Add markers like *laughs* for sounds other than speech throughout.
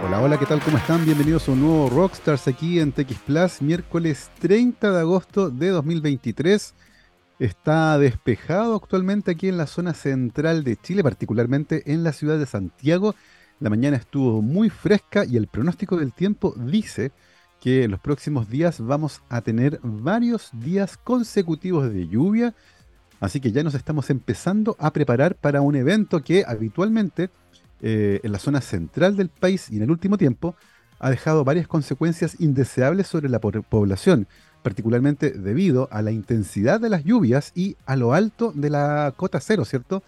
Hola, hola, ¿qué tal? ¿Cómo están? Bienvenidos a un nuevo Rockstars aquí en TX Plus, miércoles 30 de agosto de 2023. Está despejado actualmente aquí en la zona central de Chile, particularmente en la ciudad de Santiago. La mañana estuvo muy fresca y el pronóstico del tiempo dice que en los próximos días vamos a tener varios días consecutivos de lluvia. Así que ya nos estamos empezando a preparar para un evento que habitualmente eh, en la zona central del país y en el último tiempo ha dejado varias consecuencias indeseables sobre la población, particularmente debido a la intensidad de las lluvias y a lo alto de la cota cero, ¿cierto?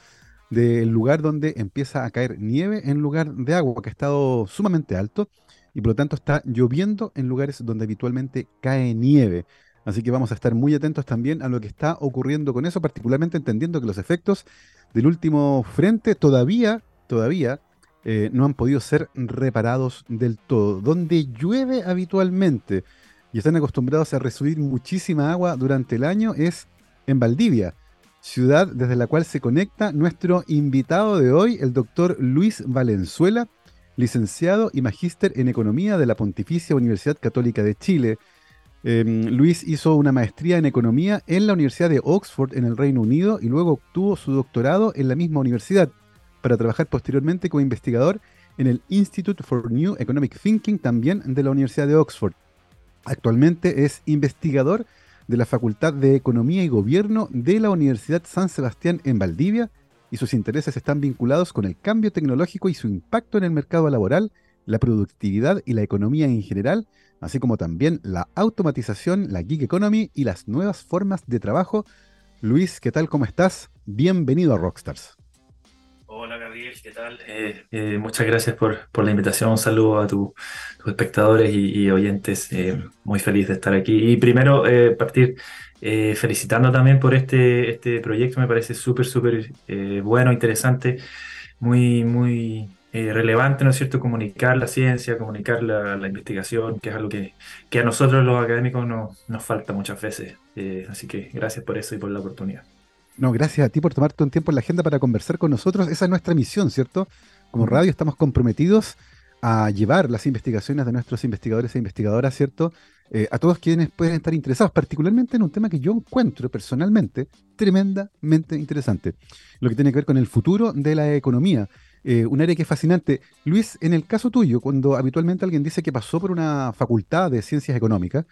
Del lugar donde empieza a caer nieve en lugar de agua, que ha estado sumamente alto y por lo tanto está lloviendo en lugares donde habitualmente cae nieve. Así que vamos a estar muy atentos también a lo que está ocurriendo con eso, particularmente entendiendo que los efectos del último frente todavía todavía eh, no han podido ser reparados del todo. Donde llueve habitualmente y están acostumbrados a recibir muchísima agua durante el año es en Valdivia, ciudad desde la cual se conecta nuestro invitado de hoy, el doctor Luis Valenzuela, licenciado y magíster en Economía de la Pontificia Universidad Católica de Chile. Em, Luis hizo una maestría en Economía en la Universidad de Oxford en el Reino Unido y luego obtuvo su doctorado en la misma universidad para trabajar posteriormente como investigador en el Institute for New Economic Thinking, también de la Universidad de Oxford. Actualmente es investigador de la Facultad de Economía y Gobierno de la Universidad San Sebastián en Valdivia y sus intereses están vinculados con el cambio tecnológico y su impacto en el mercado laboral, la productividad y la economía en general, así como también la automatización, la gig economy y las nuevas formas de trabajo. Luis, ¿qué tal? ¿Cómo estás? Bienvenido a Rockstars. Hola Gabriel, ¿qué tal? Eh, eh, muchas gracias por, la invitación. Un saludo a tus espectadores y, oyentes. Eh, muy feliz de estar aquí. Y primero partir felicitando también por este, este proyecto. Me parece súper, súper bueno, interesante, muy, muy relevante, ¿no es cierto? Comunicar la ciencia, comunicar la, investigación, que es algo que, que, a nosotros los académicos nos falta muchas veces. así que gracias por eso y por la oportunidad. No, gracias a ti por tomarte un tiempo en la agenda para conversar con nosotros. Esa es nuestra misión, ¿cierto? Como radio estamos comprometidos a llevar las investigaciones de nuestros investigadores e investigadoras, ¿cierto? Eh, a todos quienes pueden estar interesados, particularmente en un tema que yo encuentro personalmente tremendamente interesante, lo que tiene que ver con el futuro de la economía. Eh, un área que es fascinante. Luis, en el caso tuyo, cuando habitualmente alguien dice que pasó por una facultad de ciencias económicas,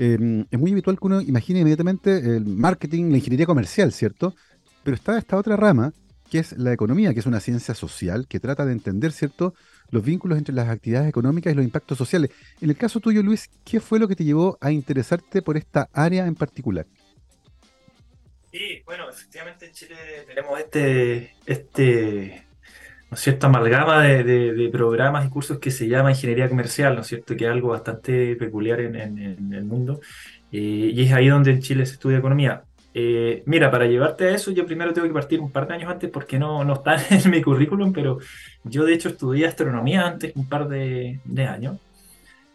Em, es muy habitual que uno imagine inmediatamente el marketing, la ingeniería comercial, ¿cierto? Pero está esta otra rama, que es la economía, que es una ciencia social que trata de entender, ¿cierto?, los vínculos entre las actividades económicas y los impactos sociales. En el caso tuyo, Luis, ¿qué fue lo que te llevó a interesarte por esta área en particular? Sí, bueno, efectivamente en Chile tenemos este, este ¿no es cierto?, amalgama de, de, programas y cursos que se llama ingeniería comercial, ¿no es cierto?, que es algo bastante peculiar en, el mundo. Eh, y es ahí donde en Chile se estudia economía. Eh, mira, para llevarte a eso, yo primero tengo que partir un par de años antes porque no, no está *laughs* en mi currículum, pero yo de hecho estudié astronomía antes un par de, de años.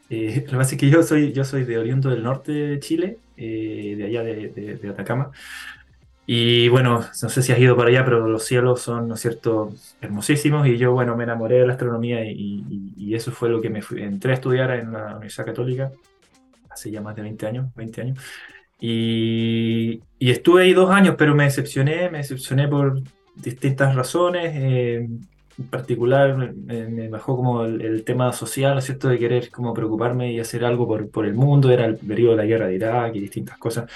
Eh, *laughs* lo que pasa es que yo soy, yo soy de oriundo del norte de Chile, de allá de, de Atacama. Y bueno, no sé si has ido para allá, pero los cielos son, ¿no es cierto?, hermosísimos. Y yo, bueno, me enamoré de la astronomía y, y, eso fue lo que me fui. Entré a estudiar en la Universidad Católica hace ya más de 20 años, 20 años. Y, y estuve ahí dos años, pero me decepcioné, me decepcioné por distintas razones. Eh, en particular, me, bajó como el, tema social, ¿no es cierto?, de querer como preocuparme y hacer algo por, por el mundo. Era el periodo de la guerra de Irak y distintas cosas.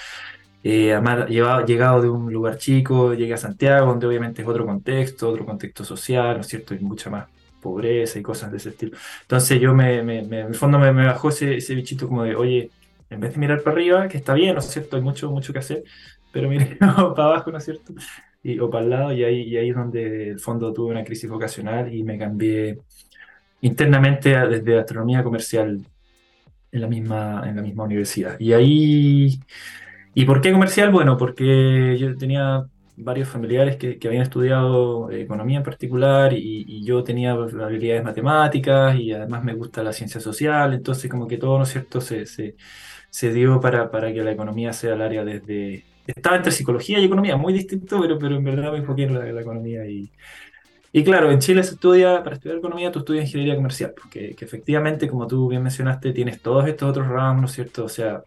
Eh, además, llegado de un lugar chico, llegué a Santiago, donde obviamente es otro contexto, otro contexto social, ¿no es cierto? Hay mucha más pobreza y cosas de ese estilo. Entonces yo me, me, en el fondo me, bajó ese, ese, bichito como de, oye, en vez de mirar para arriba, que está bien, ¿no es cierto? Hay mucho, mucho que hacer, pero mire *laughs* para abajo, ¿no es cierto? Y, o para el lado, y ahí, y ahí es donde el fondo tuve una crisis vocacional y me cambié internamente desde astronomía comercial en la misma, en la misma universidad. Y ahí ¿Y por qué comercial? Bueno, porque yo tenía varios familiares que, habían estudiado economía en particular y, yo tenía habilidades matemáticas y además me gusta la ciencia social, entonces como que todo, ¿no es cierto?, se, se, dio para, para, que la economía sea el área desde... Estaba entre psicología y economía, muy distinto, pero, pero en verdad me enfoqué en la, economía y, Y claro, en Chile se estudia, para estudiar economía, tú estudias ingeniería comercial, porque que efectivamente, como tú bien mencionaste, tienes todos estos otros ramos, ¿no es cierto? O sea,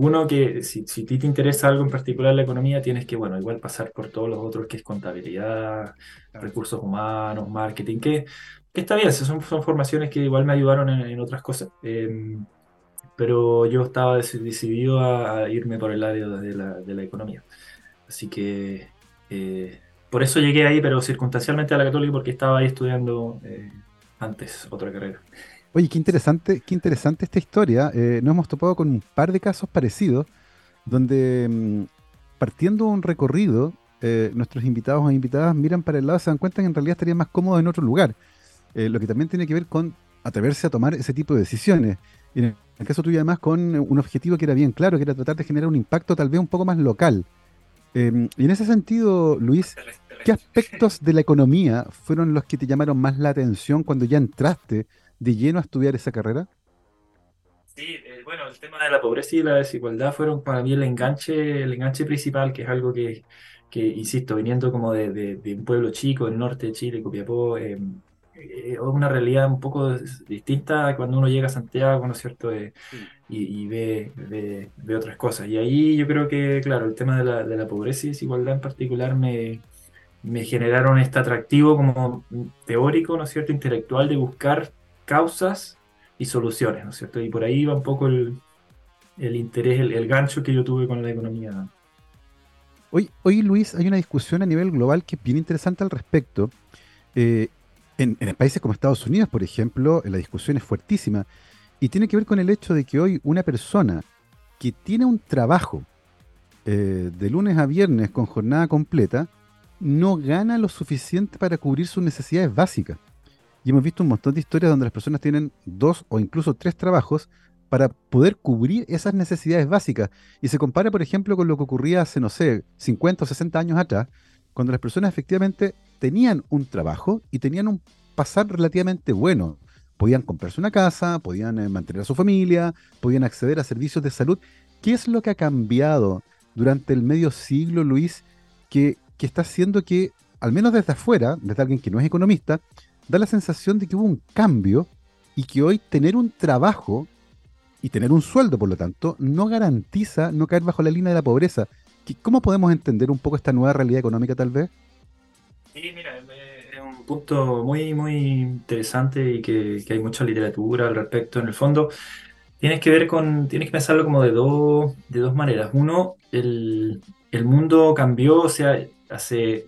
uno que si, si a ti te interesa algo en particular la economía, tienes que, bueno, igual pasar por todos los otros, que es contabilidad, recursos humanos, marketing, que, que está bien, son, son formaciones que igual me ayudaron en, otras cosas. Em, pero yo estaba decidido a, irme por el área de la, de la economía. Así que eh, por eso llegué ahí, pero circunstancialmente a la católica porque estaba ahí estudiando eh, antes otra carrera. Oye, qué interesante, qué interesante esta historia. Eh, nos hemos topado con un par de casos parecidos, donde mm, partiendo un recorrido, eh, nuestros invitados o invitadas miran para el lado y se dan cuenta que en realidad estarían más cómodos en otro lugar. Eh, lo que también tiene que ver con atreverse a tomar ese tipo de decisiones. Y en el caso tuyo, además, con un objetivo que era bien claro, que era tratar de generar un impacto tal vez un poco más local. Em, y en ese sentido, Luis, ¿qué aspectos de la economía fueron los que te llamaron más la atención cuando ya entraste de lleno a estudiar esa carrera? Sí, eh, bueno, el tema de la pobreza y la desigualdad fueron para mí el enganche, el enganche principal, que es algo que, que insisto, viniendo como de, de, un pueblo chico del norte de Chile, Copiapó, eh, eh, es una realidad un poco distinta cuando uno llega a Santiago, ¿no es cierto? y, y ve, ve, ve, otras cosas. Y ahí yo creo que, claro, el tema de la, de la pobreza y desigualdad en particular me, me generaron este atractivo como teórico, ¿no es cierto?, intelectual de buscar causas y soluciones, ¿no es cierto? Y por ahí va un poco el, interés, el, gancho que yo tuve con la economía. Hoy, hoy, Luis, hay una discusión a nivel global que es bien interesante al respecto. Eh, en, países como Estados Unidos, por ejemplo, la discusión es fuertísima y tiene que ver con el hecho de que hoy una persona que tiene un trabajo eh, de lunes a viernes con jornada completa no gana lo suficiente para cubrir sus necesidades básicas. Y hemos visto un montón de historias donde las personas tienen dos o incluso tres trabajos para poder cubrir esas necesidades básicas. Y se compara, por ejemplo, con lo que ocurría hace, no sé, 50 o 60 años atrás, cuando las personas efectivamente tenían un trabajo y tenían un pasar relativamente bueno. Podían comprarse una casa, podían eh, mantener a su familia, podían acceder a servicios de salud. ¿Qué es lo que ha cambiado durante el medio siglo, Luis, que, que está haciendo que, al menos desde afuera, desde alguien que no es economista, da la sensación de que hubo un cambio y que hoy tener un trabajo y tener un sueldo, por lo tanto, no garantiza no caer bajo la línea de la pobreza. ¿Cómo podemos entender un poco esta nueva realidad económica tal vez? Sí, mira, es un punto muy, muy interesante y que, hay mucha literatura al respecto. En el fondo, tienes que ver con, tienes que pensarlo como de, dos de dos maneras. Uno, el, el mundo cambió, o sea, hace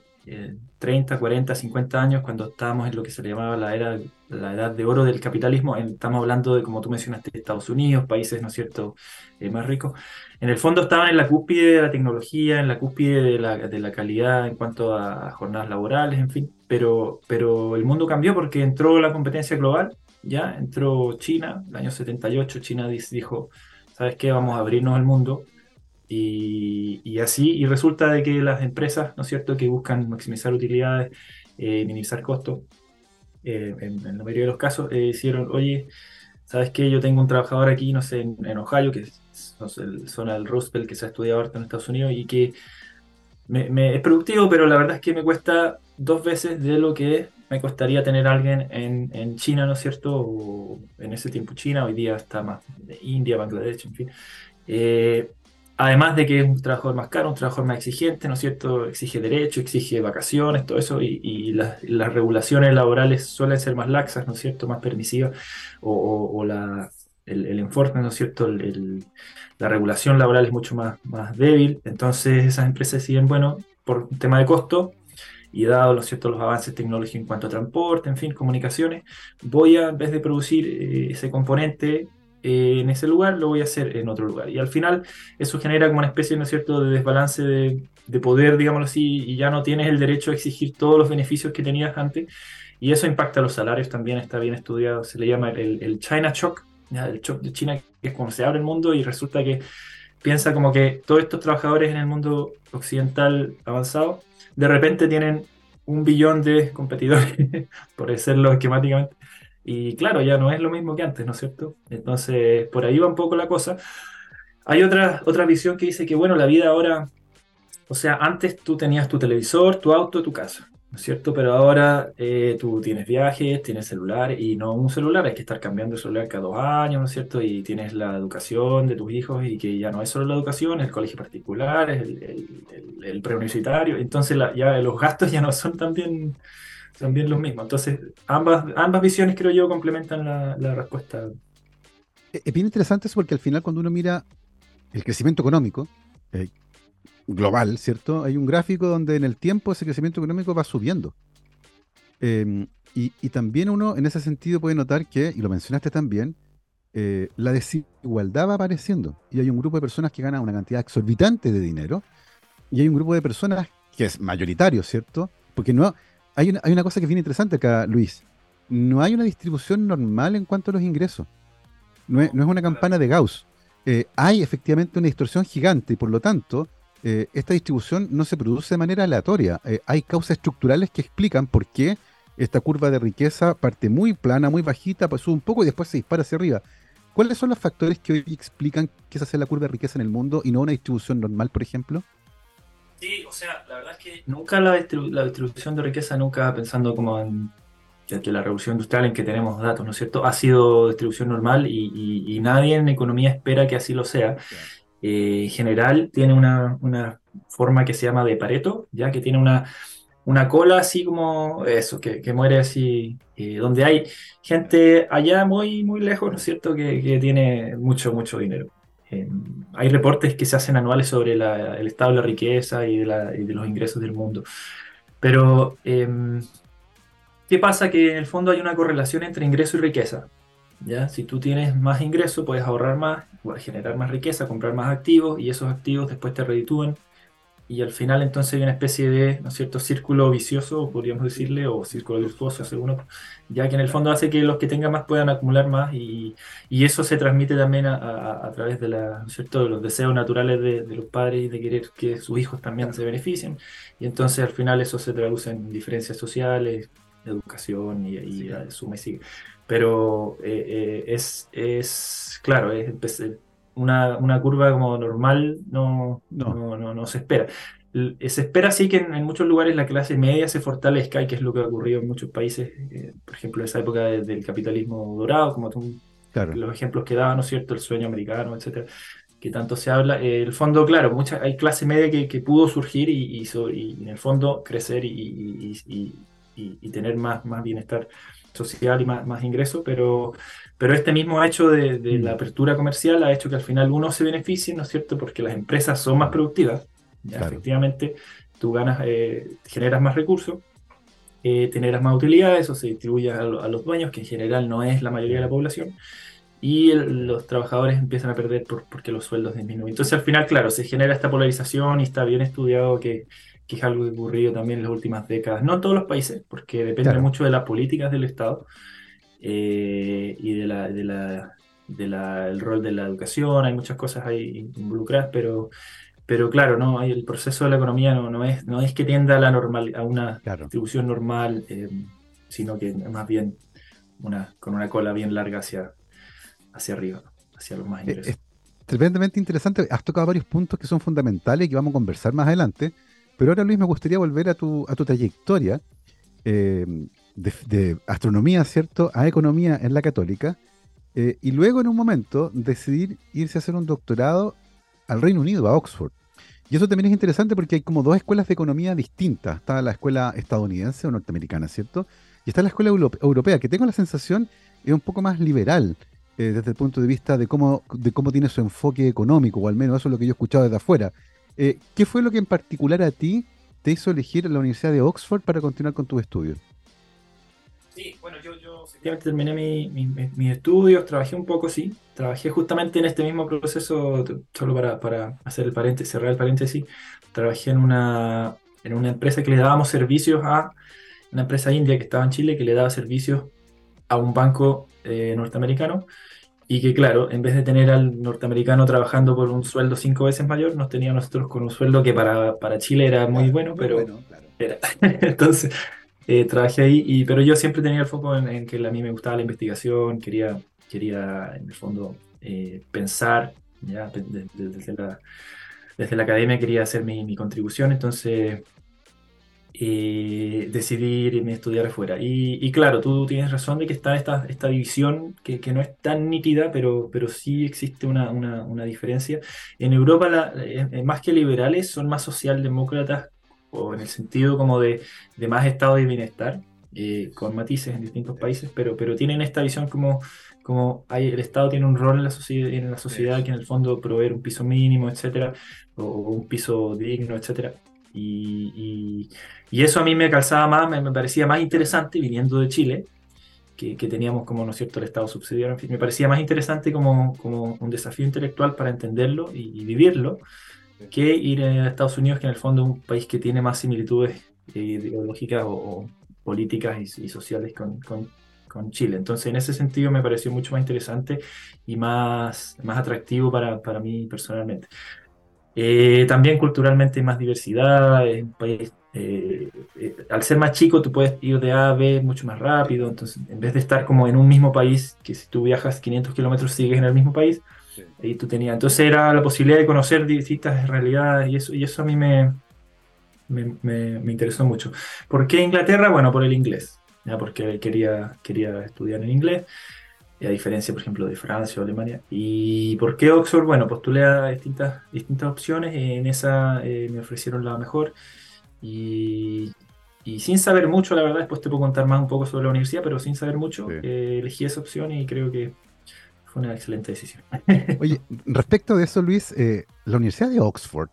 30, 40, 50 años, cuando estábamos en lo que se le llamaba la era, la edad de oro del capitalismo, estamos hablando de, como tú mencionaste, Estados Unidos, países, ¿no es cierto?, eh, más ricos. En el fondo estaban en la cúspide de la tecnología, en la cúspide de la, de la calidad en cuanto a jornadas laborales, en fin, pero, pero el mundo cambió porque entró la competencia global, ya entró China, el año 78, China dijo, ¿sabes qué? Vamos a abrirnos al mundo y, así, y resulta de que las empresas, ¿no es cierto?, que buscan maximizar utilidades, eh, minimizar costos, eh, en, la mayoría de los casos, eh, hicieron, oye, ¿sabes qué? Yo tengo un trabajador aquí, no sé, en, Ohio, que es no sé, la zona del Roosevelt que se ha estudiado ahora en Estados Unidos y que me, es productivo, pero la verdad es que me cuesta dos veces de lo que me costaría tener a alguien en, en China, ¿no es cierto? O en ese tiempo China, hoy día está más de India, Bangladesh, en fin. Además de que es un trabajador más caro, un trabajador más exigente, ¿no es cierto? Exige derecho, exige vacaciones, todo eso, y, las, regulaciones laborales suelen ser más laxas, ¿no es cierto? Más permisivas, o, el, enfoque, ¿no es cierto? la regulación laboral es mucho más, débil, entonces esas empresas deciden, bueno, por tema de costo, y dado ¿no cierto? los avances tecnológicos en cuanto a transporte, en fin, comunicaciones, voy a, en vez de producir eh, ese componente eh, en ese lugar, lo voy a hacer en otro lugar. Y al final eso genera como una especie, ¿no es cierto?, de desbalance de, poder, digámoslo así, y ya no tienes el derecho a exigir todos los beneficios que tenías antes. Y eso impacta los salarios también, está bien estudiado, se le llama el, China Shock, el shock de China, que es cuando se abre el mundo y resulta que piensa como que todos estos trabajadores en el mundo occidental avanzado, de repente tienen un billón de competidores, *laughs* por decirlo esquemáticamente, y claro, ya no es lo mismo que antes, ¿no es cierto? Entonces, por ahí va un poco la cosa. Hay otra, otra visión que dice que, bueno, la vida ahora, o sea, antes tú tenías tu televisor, tu auto, tu casa. ¿no es cierto? Pero ahora eh, tú tienes viajes, tienes celular y no un celular, hay que estar cambiando el celular cada dos años, ¿no es cierto? Y tienes la educación de tus hijos y que ya no es solo la educación, el colegio particular, es el, el, preuniversitario, entonces ya los gastos ya no son también, también los mismos. Entonces ambas, ambas visiones creo yo complementan la, la respuesta. Es bien interesante eso porque al final cuando uno mira el crecimiento económico, eh, global, ¿cierto? Hay un gráfico donde en el tiempo ese crecimiento económico va subiendo. Em, y, también uno en ese sentido puede notar que, y lo mencionaste también, eh, la desigualdad va apareciendo. Y hay un grupo de personas que ganan una cantidad exorbitante de dinero. Y hay un grupo de personas que es mayoritario, ¿cierto? Porque no hay una, hay una cosa que es bien interesante acá, Luis. No hay una distribución normal en cuanto a los ingresos. No es, no es una campana de Gauss. Eh, hay efectivamente una distorsión gigante y por lo tanto eh, esta distribución no se produce de manera aleatoria. Eh, hay causas estructurales que explican por qué esta curva de riqueza parte muy plana, muy bajita, pues sube un poco y después se dispara hacia arriba. ¿Cuáles son los factores que hoy explican que esa sea la curva de riqueza en el mundo y no una distribución normal, por ejemplo? Sí, o sea, la verdad es que nunca la, distribución de riqueza, nunca pensando como en que la revolución industrial en que tenemos datos, ¿no es cierto? Ha sido distribución normal y, nadie en economía espera que así lo sea. Eh, en general tiene una, forma que se llama de Pareto, ya que tiene una, una cola así como eso, que, muere así, eh, donde hay gente allá muy, muy lejos, ¿no es cierto?, que, tiene mucho, mucho dinero. Eh, hay reportes que se hacen anuales sobre el estado de la riqueza y de, los ingresos del mundo. Pero, em, ¿qué pasa? Que en el fondo hay una correlación entre ingreso y riqueza. ¿ya? Si tú tienes más ingreso, puedes ahorrar más, generar más riqueza, comprar más activos y esos activos después te reditúen. Y al final entonces hay una especie de, ¿no es cierto?, círculo vicioso, podríamos decirle, o círculo virtuoso, según ya que en el fondo hace que los que tengan más puedan acumular más y, y eso se transmite también a, a, través de, la, cierto?, de los deseos naturales de, de, los padres y de querer que sus hijos también se beneficien. Y entonces al final eso se traduce en diferencias sociales, educación y, y suma y sigue. Pero eh, eh, es, es, claro, es, una, una, curva como normal no, no. no, no, se espera. Se espera sí que en, muchos lugares la clase media se fortalezca, y que es lo que ha ocurrido en muchos países, eh, por ejemplo, esa época del capitalismo dorado, como tú, los ejemplos que daba, ¿no es cierto?, el sueño americano, etcétera, que tanto se habla. el fondo, claro, mucha, hay clase media que, que pudo surgir y, y, y, en el fondo crecer y, y tener más, más bienestar social y más, más ingresos, pero, pero este mismo hecho de, de, la mm. apertura comercial ha hecho que al final uno se beneficie, ¿no es cierto? Porque las empresas son más productivas, efectivamente, tú ganas, eh, generas más recursos, eh, generas más utilidades, eso se distribuye a, los dueños, que en general no es la mayoría de la población, y los trabajadores empiezan a perder por, porque los sueldos disminuyen. Entonces al final, claro, se genera esta polarización y está bien estudiado que que es algo que ha ocurrido también en las últimas décadas. No en todos los países, porque depende mucho de las políticas del Estado eh, y de la, de la, de la, el rol de la educación. Hay muchas cosas ahí involucradas, pero, pero claro, no, el proceso de la economía no, no, es, no es que tienda a, la normal, a una distribución normal, eh, sino que más bien una, con una cola bien larga hacia, hacia arriba, hacia los más eh, ingresos. Es tremendamente interesante. Has tocado varios puntos que son fundamentales y que vamos a conversar más adelante. Pero ahora, Luis, me gustaría volver a tu, a tu trayectoria eh, de, astronomía, ¿cierto?, a economía en la católica, eh, y luego en un momento decidir irse a hacer un doctorado al Reino Unido, a Oxford. Y eso también es interesante porque hay como dos escuelas de economía distintas. Está la escuela estadounidense o norteamericana, ¿cierto? Y está la escuela europea, que tengo la sensación es un poco más liberal eh, desde el punto de vista de cómo, de cómo tiene su enfoque económico, o al menos eso es lo que yo he escuchado desde afuera. Eh, ¿Qué fue lo que en particular a ti te hizo elegir la Universidad de Oxford para continuar con tus estudios? Sí, bueno, yo, yo terminé mis estudios, trabajé un poco, sí. Trabajé justamente en este mismo proceso, solo para, para hacer el paréntesis, cerrar el paréntesis. Trabajé en una, en una empresa que le dábamos servicios a una empresa india que estaba en Chile, que le daba servicios a un banco eh, norteamericano y que claro, en vez de tener al norteamericano trabajando por un sueldo cinco veces mayor, nos tenía nosotros con un sueldo que para, para Chile era muy bueno, pero era. *laughs* Entonces, eh, trabajé ahí, y, pero yo siempre tenía el foco en, que a mí me gustaba la investigación, quería, quería en el fondo eh, pensar, ya desde, la, desde la academia quería hacer mi, mi contribución, entonces eh, irme a estudiar afuera. Y, claro, tú tienes razón de que está esta, esta división que, no es tan nítida, pero, pero sí existe una, una, diferencia. En Europa, la, eh, más que liberales, son más socialdemócratas, o en el sentido como de, de más estado de bienestar, eh, con matices en distintos países, pero, pero tienen esta visión como, como hay, el Estado tiene un rol en la, sociedad, en la sociedad que en el fondo proveer un piso mínimo, etcétera, o, un piso digno, etcétera. Y, y, eso a mí me calzaba más, me, parecía más interesante viniendo de Chile, que, que, teníamos como, ¿no es cierto?, el Estado subsidiario, en fin, me parecía más interesante como, como un desafío intelectual para entenderlo y, vivirlo, que ir a Estados Unidos, que en el fondo es un país que tiene más similitudes eh, ideológicas o, políticas y, sociales con, con, con, Chile. Entonces, en ese sentido me pareció mucho más interesante y más, más atractivo para, para mí personalmente. Eh, también culturalmente hay más diversidad, es un país, eh, eh, al ser más chico tú puedes ir de A a B mucho más rápido, entonces en vez de estar como en un mismo país, que si tú viajas 500 kilómetros sigues en el mismo país, ahí tú tenías, entonces era la posibilidad de conocer distintas realidades y eso, y eso a mí me, me, me, interesó mucho. ¿Por qué Inglaterra? Bueno, por el inglés, ¿ya? porque quería, quería estudiar en inglés, a diferencia, por ejemplo, de Francia o Alemania. ¿Y por qué Oxford? Bueno, postulé a distintas, distintas opciones, en esa eh, me ofrecieron la mejor. Y, y, sin saber mucho, la verdad, después te puedo contar más un poco sobre la universidad, pero sin saber mucho, eh, elegí esa opción y creo que fue una excelente decisión. *laughs* Oye, respecto de eso, Luis, eh, la Universidad de Oxford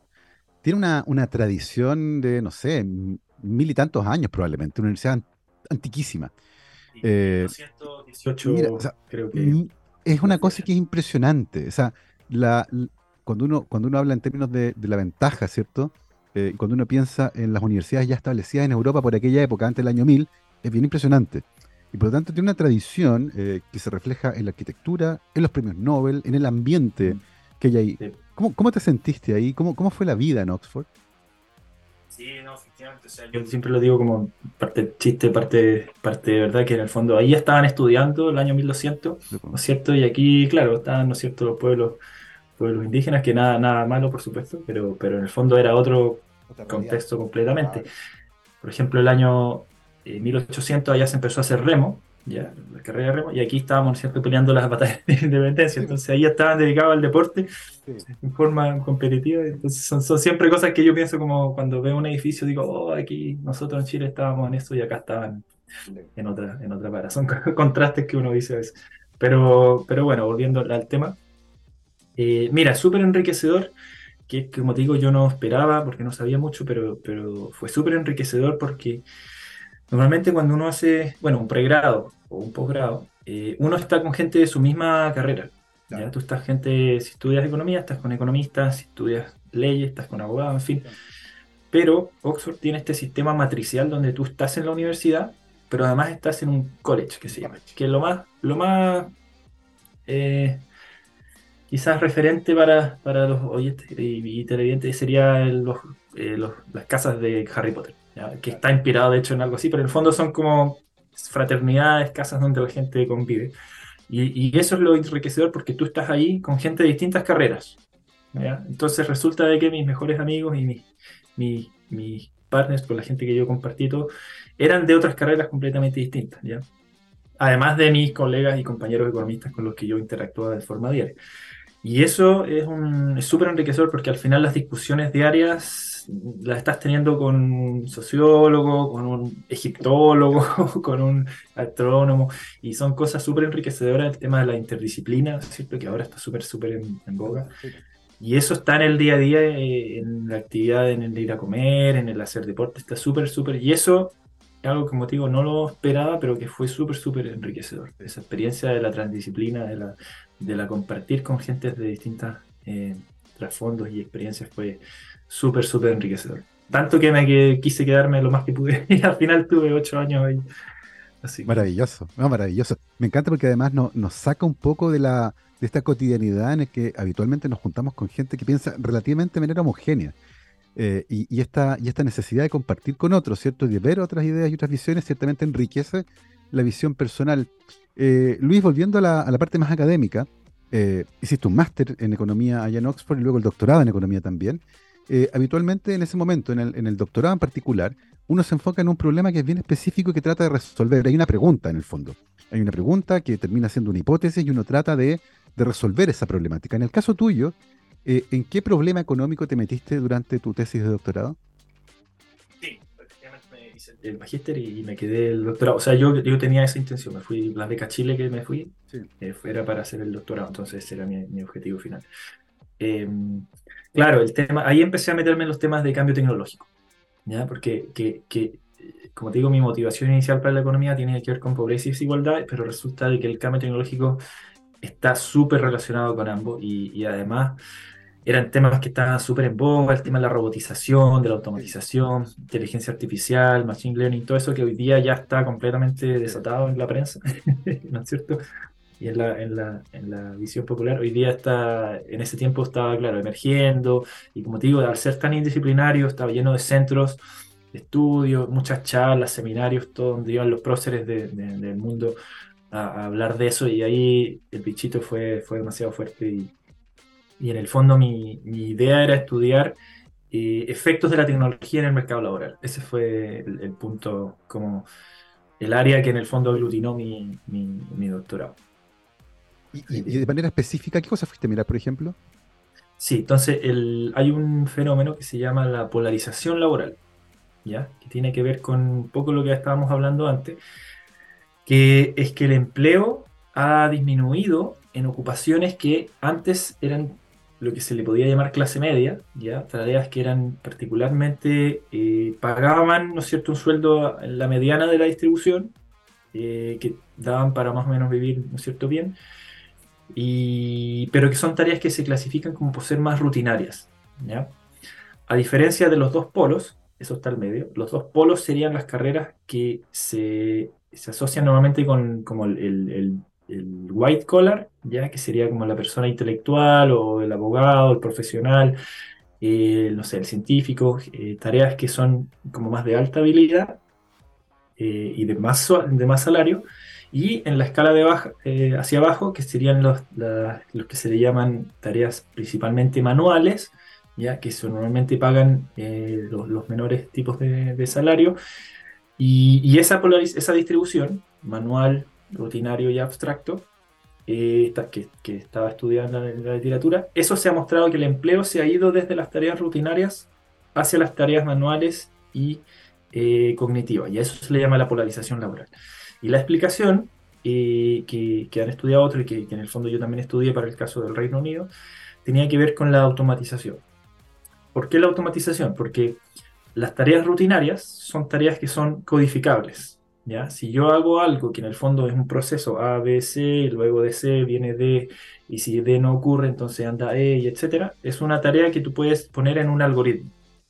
tiene una, una, tradición de, no sé, mil y tantos años probablemente, una universidad antiquísima. Eh, creo que... Es una cosa que es impresionante. O sea, la, cuando, uno, cuando uno habla en términos de, la ventaja, ¿cierto? Eh, cuando uno piensa en las universidades ya establecidas en Europa por aquella época, antes del año 1000, es bien impresionante. Y por lo tanto tiene una tradición eh, que se refleja en la arquitectura, en los premios Nobel, en el ambiente mm. que hay ahí. ¿Cómo, te sentiste ahí? ¿Cómo, ¿Cómo fue la vida en Oxford? Sí, no, efectivamente. O sea, yo siempre lo digo como parte chiste, parte, parte de verdad, que en el fondo ahí estaban estudiando el año 1200, ¿no es cierto? Y aquí, claro, estaban, ¿no es cierto?, los pueblos, pueblos indígenas, que nada, nada malo, por supuesto, pero, pero en el fondo era otro contexto completamente. Por ejemplo, el año 1800 eh, allá se empezó a hacer remo, ya, la carrera de remo, y aquí estábamos siempre peleando las batallas *laughs* de independencia, entonces ahí estaban dedicados al deporte en forma competitiva, entonces son, son, siempre cosas que yo pienso como cuando veo un edificio, digo, oh, aquí nosotros en Chile estábamos en esto y acá estaban en otra, en otra para, son *laughs* contrastes que uno dice a veces, pero, pero bueno, volviendo al tema, eh, mira, súper enriquecedor, que como te digo, yo no esperaba porque no sabía mucho, pero, pero fue súper enriquecedor porque Normalmente cuando uno hace, bueno, un pregrado o un posgrado, eh, uno está con gente de su misma carrera. ¿ya? Tú estás gente, si estudias economía, estás con economistas, si estudias leyes, estás con abogados, en fin. Pero Oxford tiene este sistema matricial donde tú estás en la universidad, pero además estás en un college, que se llama, que es lo más, lo más eh, quizás referente para, para los oyentes y, televidentes sería eh, las casas de Harry Potter que está inspirado de hecho en algo así, pero en el fondo son como fraternidades, casas donde la gente convive. Y, eso es lo enriquecedor porque tú estás ahí con gente de distintas carreras. Entonces resulta de que mis mejores amigos y mis, mis, partners, con la gente que yo compartí todo, eran de otras carreras completamente distintas. ¿ya? Además de mis colegas y compañeros economistas con los que yo interactuaba de forma diaria. Y eso es súper enriquecedor porque al final las discusiones diarias las estás teniendo con un sociólogo, con un egiptólogo, *laughs* con un astrónomo, y son cosas súper enriquecedoras el tema de la interdisciplina, ¿cierto? que ahora está súper, súper en, boga. Y eso está en el día a día, eh, en la actividad, en el ir a comer, en el hacer deporte, está súper, súper. Y eso es algo que, como digo, no lo esperaba, pero que fue súper, súper enriquecedor. Esa experiencia de la transdisciplina, de la, de la compartir con gente de distintas eh, trasfondos y experiencias fue súper, súper enriquecedor. Tanto que me quise quedarme lo más que pude *laughs* y al final tuve ocho años ahí. Así. Maravilloso, maravilloso. Me encanta porque además nos saca un poco de, la, de esta cotidianidad en la que habitualmente nos juntamos con gente que piensa relativamente de manera homogénea. Eh, y, esta, y esta necesidad de compartir con otros, ¿cierto? De ver otras ideas y otras visiones, ciertamente enriquece la visión personal. Eh, Luis, volviendo a la, parte más académica, eh, hiciste un máster en economía allá en Oxford y luego el doctorado en economía también. Eh, habitualmente en ese momento, en el, doctorado en particular, uno se enfoca en un problema que es bien específico y que trata de resolver. Hay una pregunta en el fondo. Hay una pregunta que termina siendo una hipótesis y uno trata de, resolver esa problemática. En el caso tuyo, eh, ¿en qué problema económico te metiste durante tu tesis de doctorado? Sí, efectivamente me hice el magíster y me quedé el doctorado. O sea, yo, yo tenía esa intención. Me fui, la beca Chile que me fui, sí. Eh, era para hacer el doctorado. Entonces, ese era mi, objetivo final. Em, claro, el tema, ahí empecé a meterme en los temas de cambio tecnológico. ¿ya? Porque, que, que, como te digo, mi motivación inicial para la economía tiene que ver con pobreza y desigualdad, pero resulta de que el cambio tecnológico está súper relacionado con ambos y, y, además eran temas que estaban súper en boga, el tema de la robotización, de la automatización, inteligencia artificial, machine learning, todo eso que hoy día ya está completamente desatado en la prensa, *laughs* ¿no es cierto? Y en la, en, la, en la visión popular, hoy día está, en ese tiempo estaba, claro, emergiendo, y como te digo, al ser tan indisciplinario, estaba lleno de centros de estudio, muchas charlas, seminarios, todo donde iban los próceres del mundo a, hablar de eso, y ahí el bichito fue, fue demasiado fuerte. Y, y en el fondo mi, mi idea era estudiar eh, efectos de la tecnología en el mercado laboral. Ese fue el, punto, como el área que en el fondo aglutinó mi, mi, mi doctorado. ¿Y, de manera específica, qué cosas fuiste a mirar, por ejemplo? Sí, entonces el, hay un fenómeno que se llama la polarización laboral, ¿ya? que tiene que ver con un poco lo que estábamos hablando antes, que es que el empleo ha disminuido en ocupaciones que antes eran lo que se le podía llamar clase media, ¿ya? tareas que eran particularmente, eh, pagaban ¿no es cierto? un sueldo en la mediana de la distribución, eh, que daban para más o menos vivir ¿no es cierto? bien, y, pero que son tareas que se clasifican como por ser más rutinarias. ¿ya? A diferencia de los dos polos, eso está al medio, los dos polos serían las carreras que se, se asocian normalmente con como el, el, white collar, ¿ya? que sería como la persona intelectual o el abogado, el profesional, eh, no sé, el científico, eh, tareas que son como más de alta habilidad eh, y de más, de más salario, y en la escala de eh, hacia abajo, que serían los, los, que se le llaman tareas principalmente manuales, ya que normalmente pagan eh, los, menores tipos de, salario. Y, esa, esa distribución, manual, rutinario y abstracto, eh, que, que, estaba estudiando en la literatura, eso se ha mostrado que el empleo se ha ido desde las tareas rutinarias hacia las tareas manuales y cognitivas. Y a eso se le llama la polarización laboral. Y la explicación eh, que, han estudiado otros y que, en el fondo yo también estudié para el caso del Reino Unido, tenía que ver con la automatización. ¿Por qué la automatización? Porque las tareas rutinarias son tareas que son codificables. ¿ya? Si yo hago algo que en el fondo es un proceso A, B, C, luego de C viene D, y si D no ocurre, entonces anda E, etcétera, es una tarea que tú puedes poner en un algoritmo.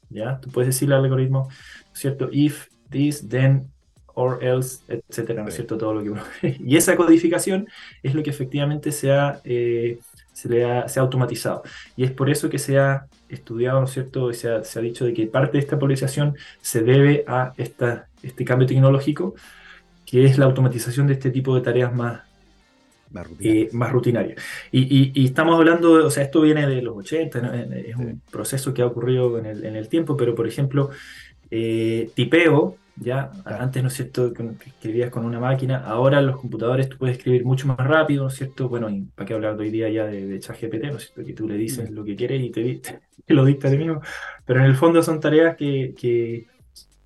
¿ya? Tú puedes decirle al algoritmo, ¿cierto? If this, then or else, etcétera, ¿no es cierto? Todo lo que... *laughs* y esa codificación es lo que efectivamente se ha, eh, se, le ha, se ha automatizado. Y es por eso que se ha estudiado, ¿no es cierto? Y se ha, se ha dicho de que parte de esta polarización se debe a esta, este cambio tecnológico, que es la automatización de este tipo de tareas más, más rutinarias. Eh, y, y, estamos hablando, o sea, esto viene de los 80, es un proceso que ha ocurrido en el, en el tiempo, pero por ejemplo, eh, tipeo ya, antes, ¿no es cierto?, que escribías con una máquina, ahora los computadores tú puedes escribir mucho más rápido, ¿no es cierto? Bueno, y para qué hablar de hoy día ya de, de ChatGPT, ¿no es cierto?, que tú le dices mm. lo que quieres y te, *laughs* te lo dicta de mismo, pero en el fondo son tareas que, que,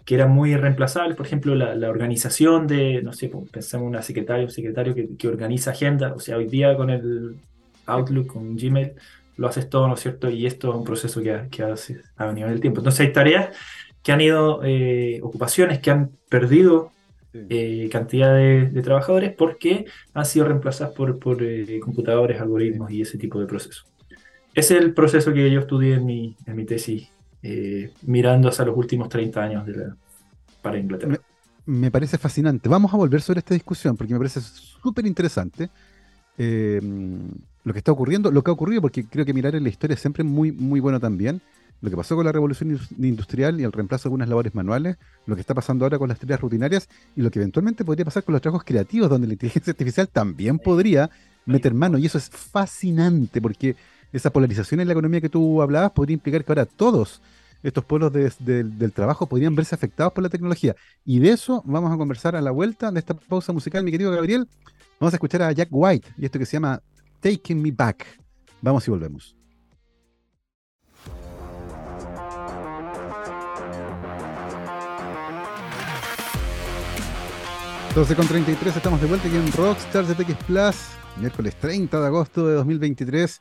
que eran muy reemplazables, por ejemplo, la, la, organización de, no sé, pues, pensamos una secretaria, un secretario que, que organiza agenda, o sea, hoy día con el Outlook, con Gmail, lo haces todo, ¿no es cierto? Y esto es un proceso que, que hace a venido del tiempo. Entonces hay tareas que han ido, eh, ocupaciones que han perdido eh, cantidad de, trabajadores porque han sido reemplazadas por, por eh, computadores, algoritmos y ese tipo de procesos. Ese es el proceso que yo estudié en mi, en mi tesis, mirando hacia los últimos 30 años de la, para Inglaterra. Me, parece fascinante. Vamos a volver sobre esta discusión porque me parece súper interesante lo que está ocurriendo, lo que ha ocurrido, porque creo que mirar en la historia es siempre muy, muy bueno también lo que pasó con la revolución industrial y el reemplazo de algunas labores manuales, lo que está pasando ahora con las tareas rutinarias y lo que eventualmente podría pasar con los trabajos creativos, donde la inteligencia artificial también podría meter mano. Y eso es fascinante, porque esa polarización en la economía que tú hablabas podría implicar que ahora todos estos polos del trabajo podrían verse afectados por la tecnología. Y de eso vamos a conversar a la vuelta de esta pausa musical, mi querido Gabriel. Vamos a escuchar a Jack White y esto que se llama Taking Me Back. Vamos y volvemos. 12 con 33, estamos de vuelta aquí en Rockstar ZX Plus, miércoles 30 de agosto de 2023.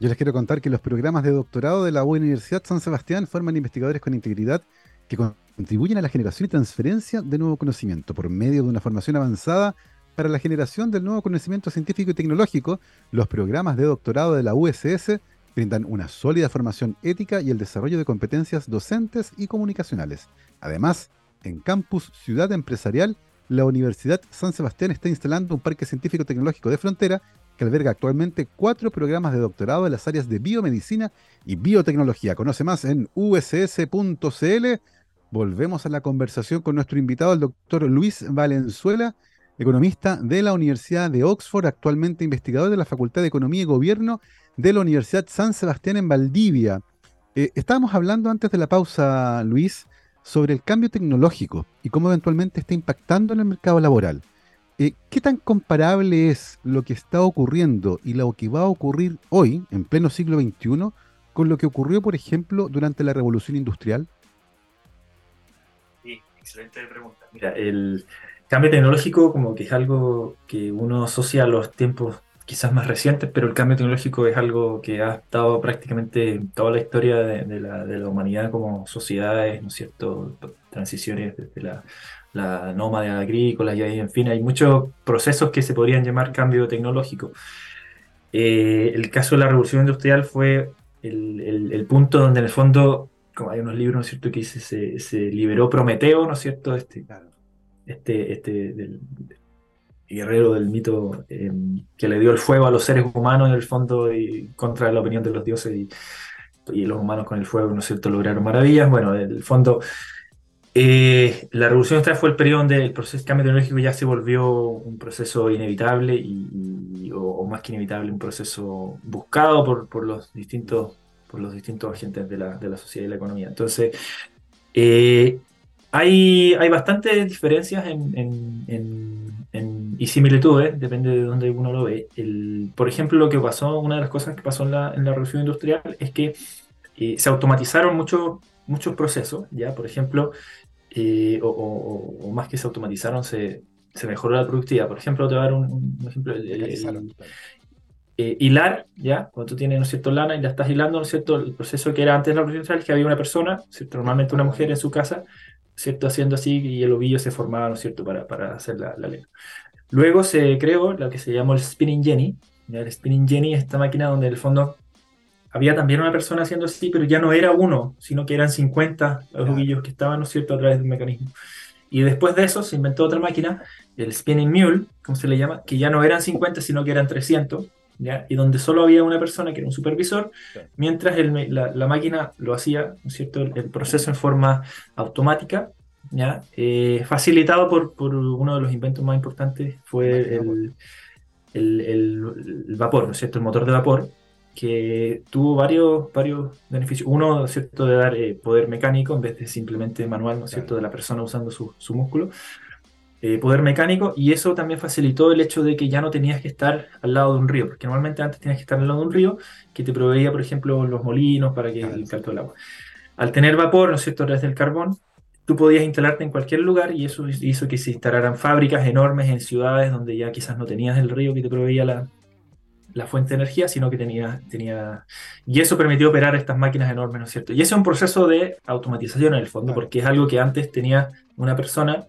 Yo les quiero contar que los programas de doctorado de la Universidad San Sebastián forman investigadores con integridad que contribuyen a la generación y transferencia de nuevo conocimiento por medio de una formación avanzada para la generación del nuevo conocimiento científico y tecnológico. Los programas de doctorado de la USS brindan una sólida formación ética y el desarrollo de competencias docentes y comunicacionales. Además, en Campus Ciudad Empresarial la Universidad San Sebastián está instalando un parque científico-tecnológico de frontera que alberga actualmente cuatro programas de doctorado en las áreas de biomedicina y biotecnología. Conoce más en uss.cl. Volvemos a la conversación con nuestro invitado, el doctor Luis Valenzuela, economista de la Universidad de Oxford, actualmente investigador de la Facultad de Economía y Gobierno de la Universidad San Sebastián en Valdivia. Eh, estábamos hablando antes de la pausa, Luis, sobre el cambio tecnológico y cómo eventualmente está impactando en el mercado laboral. Eh, ¿Qué tan comparable es lo que está ocurriendo y lo que va a ocurrir hoy, en pleno siglo XXI, con lo que ocurrió, por ejemplo, durante la Revolución Industrial? Sí, excelente pregunta. Mira, el cambio tecnológico como que es algo que uno asocia a los tiempos quizás más recientes, pero el cambio tecnológico es algo que ha estado prácticamente toda la historia de, la, de la, humanidad como sociedades, ¿no es cierto? Transiciones desde la, la nómada agrícola y ahí, en fin, hay muchos procesos que se podrían llamar cambio tecnológico. Eh, el caso de la revolución industrial fue el, el, punto donde en el fondo, como hay unos libros, ¿no es cierto?, que dice, se, se liberó Prometeo, ¿no es cierto?, este, este, este del, guerrero del mito eh, que le dio el fuego a los seres humanos en el fondo y contra la opinión de los dioses y, los humanos con el fuego, ¿no es cierto?, lograron maravillas. Bueno, en el fondo, eh, la revolución industrial fue el periodo donde el proceso cambio tecnológico ya se volvió un proceso inevitable y, o, más que inevitable, un proceso buscado por, por, los distintos por los distintos agentes de la, de la sociedad y la economía. Entonces, eh, hay, hay bastantes diferencias en, y similitudes, depende de dónde uno lo ve. El, por ejemplo, lo que pasó, una de las cosas que pasó en la, en la revolución industrial es que eh, se automatizaron muchos muchos procesos, ¿ya? Por ejemplo, eh, o, más que se automatizaron, se, se, mejoró la productividad. Por ejemplo, te voy a dar un, ejemplo. Eh, hilar, ¿ya? Cuando tú tienes, ¿no es cierto?, lana y la estás hilando, ¿no es cierto?, el proceso que era antes de la revolución industrial, que había una persona, ¿cierto? Normalmente una mujer en su casa, ¿cierto? Haciendo así y el ovillo se formaba, ¿no es cierto?, para, para hacer la, la lena. Luego se creó lo que se llamó el Spinning Jenny. El Spinning Jenny es esta máquina donde en el fondo había también una persona haciendo así, pero ya no era uno, sino que eran 50 los ovillos que estaban, ¿no es cierto?, a través del mecanismo. Y después de eso se inventó otra máquina, el Spinning Mule, como se le llama, que ya no eran 50, sino que eran 300, ¿ya? y donde solo había una persona que era un supervisor, mientras la, máquina lo hacía, ¿no es cierto?, el proceso en forma automática ¿ya? Eh, facilitado por, por, uno de los inventos más importantes, fue el, el, el, vapor, ¿no es cierto? El motor de vapor, que tuvo varios, varios beneficios. Uno, ¿no es cierto?, de dar eh, poder mecánico en vez de simplemente manual, ¿no es cierto?, de la persona usando su, su músculo. Eh, poder mecánico y eso también facilitó el hecho de que ya no tenías que estar al lado de un río, porque normalmente antes tenías que estar al lado de un río que te proveía, por ejemplo, los molinos para que el caldo del agua. Al tener vapor, ¿no es cierto?, desde el carbón, tú podías instalarte en cualquier lugar y eso hizo que se instalaran fábricas enormes en ciudades donde ya quizás no tenías el río que te proveía la, la fuente de energía, sino que tenía, tenía... Y eso permitió operar estas máquinas enormes, ¿no es cierto? Y ese es un proceso de automatización en el fondo, porque es algo que antes tenía una persona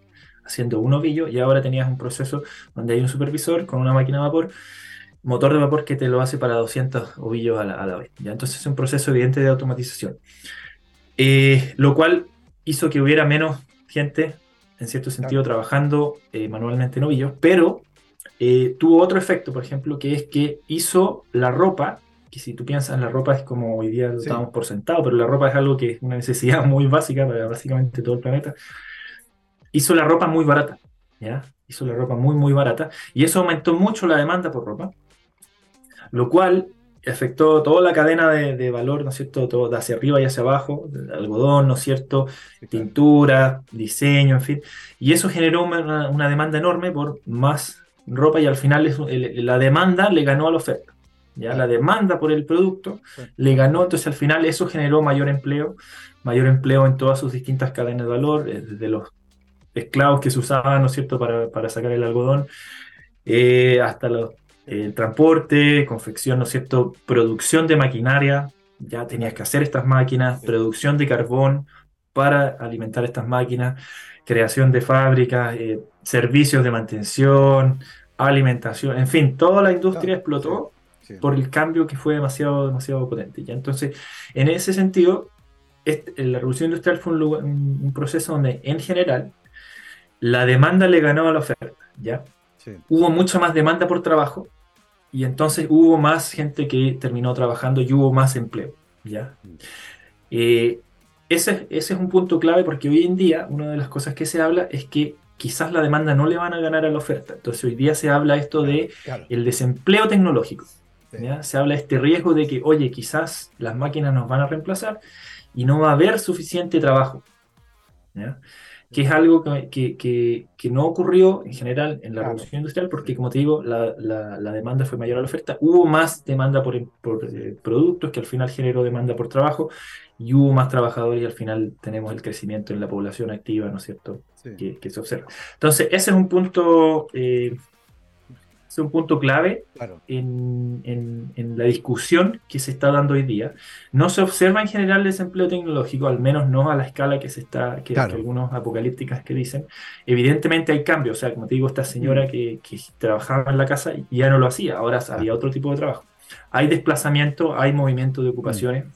haciendo un ovillo y ahora tenías un proceso donde hay un supervisor con una máquina de vapor, motor de vapor que te lo hace para 200 ovillos a la, vez. ¿ya? Entonces es un proceso evidente de automatización. Eh, lo cual hizo que hubiera menos gente, en cierto sentido, trabajando eh, manualmente en ovillos, pero eh, tuvo otro efecto, por ejemplo, que es que hizo la ropa, que si tú piensas, la ropa es como hoy día lo estamos por sentado, pero la ropa es algo que es una necesidad *laughs* muy básica para básicamente todo el planeta, hizo la ropa muy barata, ¿ya? Hizo la ropa muy, muy barata, y eso aumentó mucho la demanda por ropa, lo cual afectó toda la cadena de, valor, ¿no es cierto? Todo de hacia arriba y hacia abajo, algodón, ¿no es cierto? Tintura, diseño, en fin. Y eso generó una, demanda enorme por más ropa y al final la demanda le ganó a la oferta. ¿ya? La demanda por el producto le ganó, entonces al final eso generó mayor empleo, mayor empleo en todas sus distintas cadenas de valor, eh, desde los esclavos que se usaban, ¿no es cierto?, para, para sacar el algodón, eh, hasta los el transporte, confección, ¿no es cierto? Producción de maquinaria, ya tenías que hacer estas máquinas, producción de carbón para alimentar estas máquinas, creación de fábricas, eh, servicios de mantención, alimentación, en fin, toda la industria explotó por el cambio que fue demasiado, demasiado potente. ¿ya? Entonces, en ese sentido, la revolución industrial fue un, un, proceso donde, en general, la demanda le ganó a la oferta. ¿ya? Hubo mucha más demanda por trabajo y entonces hubo más gente que terminó trabajando y hubo más empleo. ¿ya? Mm. Eh, ese, ese, es un punto clave porque hoy en día una de las cosas que se habla es que quizás la demanda no le van a ganar a la oferta. Entonces hoy día se habla esto de el desempleo tecnológico. ¿ya? Se habla este riesgo de que, oye, quizás las máquinas nos van a reemplazar y no va a haber suficiente trabajo. ¿ya? Que es algo que, que, que, no ocurrió en general en la revolución industrial, porque como te digo, la, la, demanda fue mayor a la oferta, hubo más demanda por, por eh, productos que al final generó demanda por trabajo, y hubo más trabajadores y al final tenemos el crecimiento en la población activa, ¿no es cierto?, que, que, se observa. Entonces, ese es un punto eh, es un punto clave en, la discusión que se está dando hoy día. No se observa en general el desempleo tecnológico, al menos no a la escala que se está, que, algunos apocalípticas que dicen. Evidentemente hay cambios, o sea, como te digo, esta señora mm. que, trabajaba en la casa ya no lo hacía, ahora había otro tipo de trabajo. Hay desplazamiento, hay movimiento de ocupaciones, mm.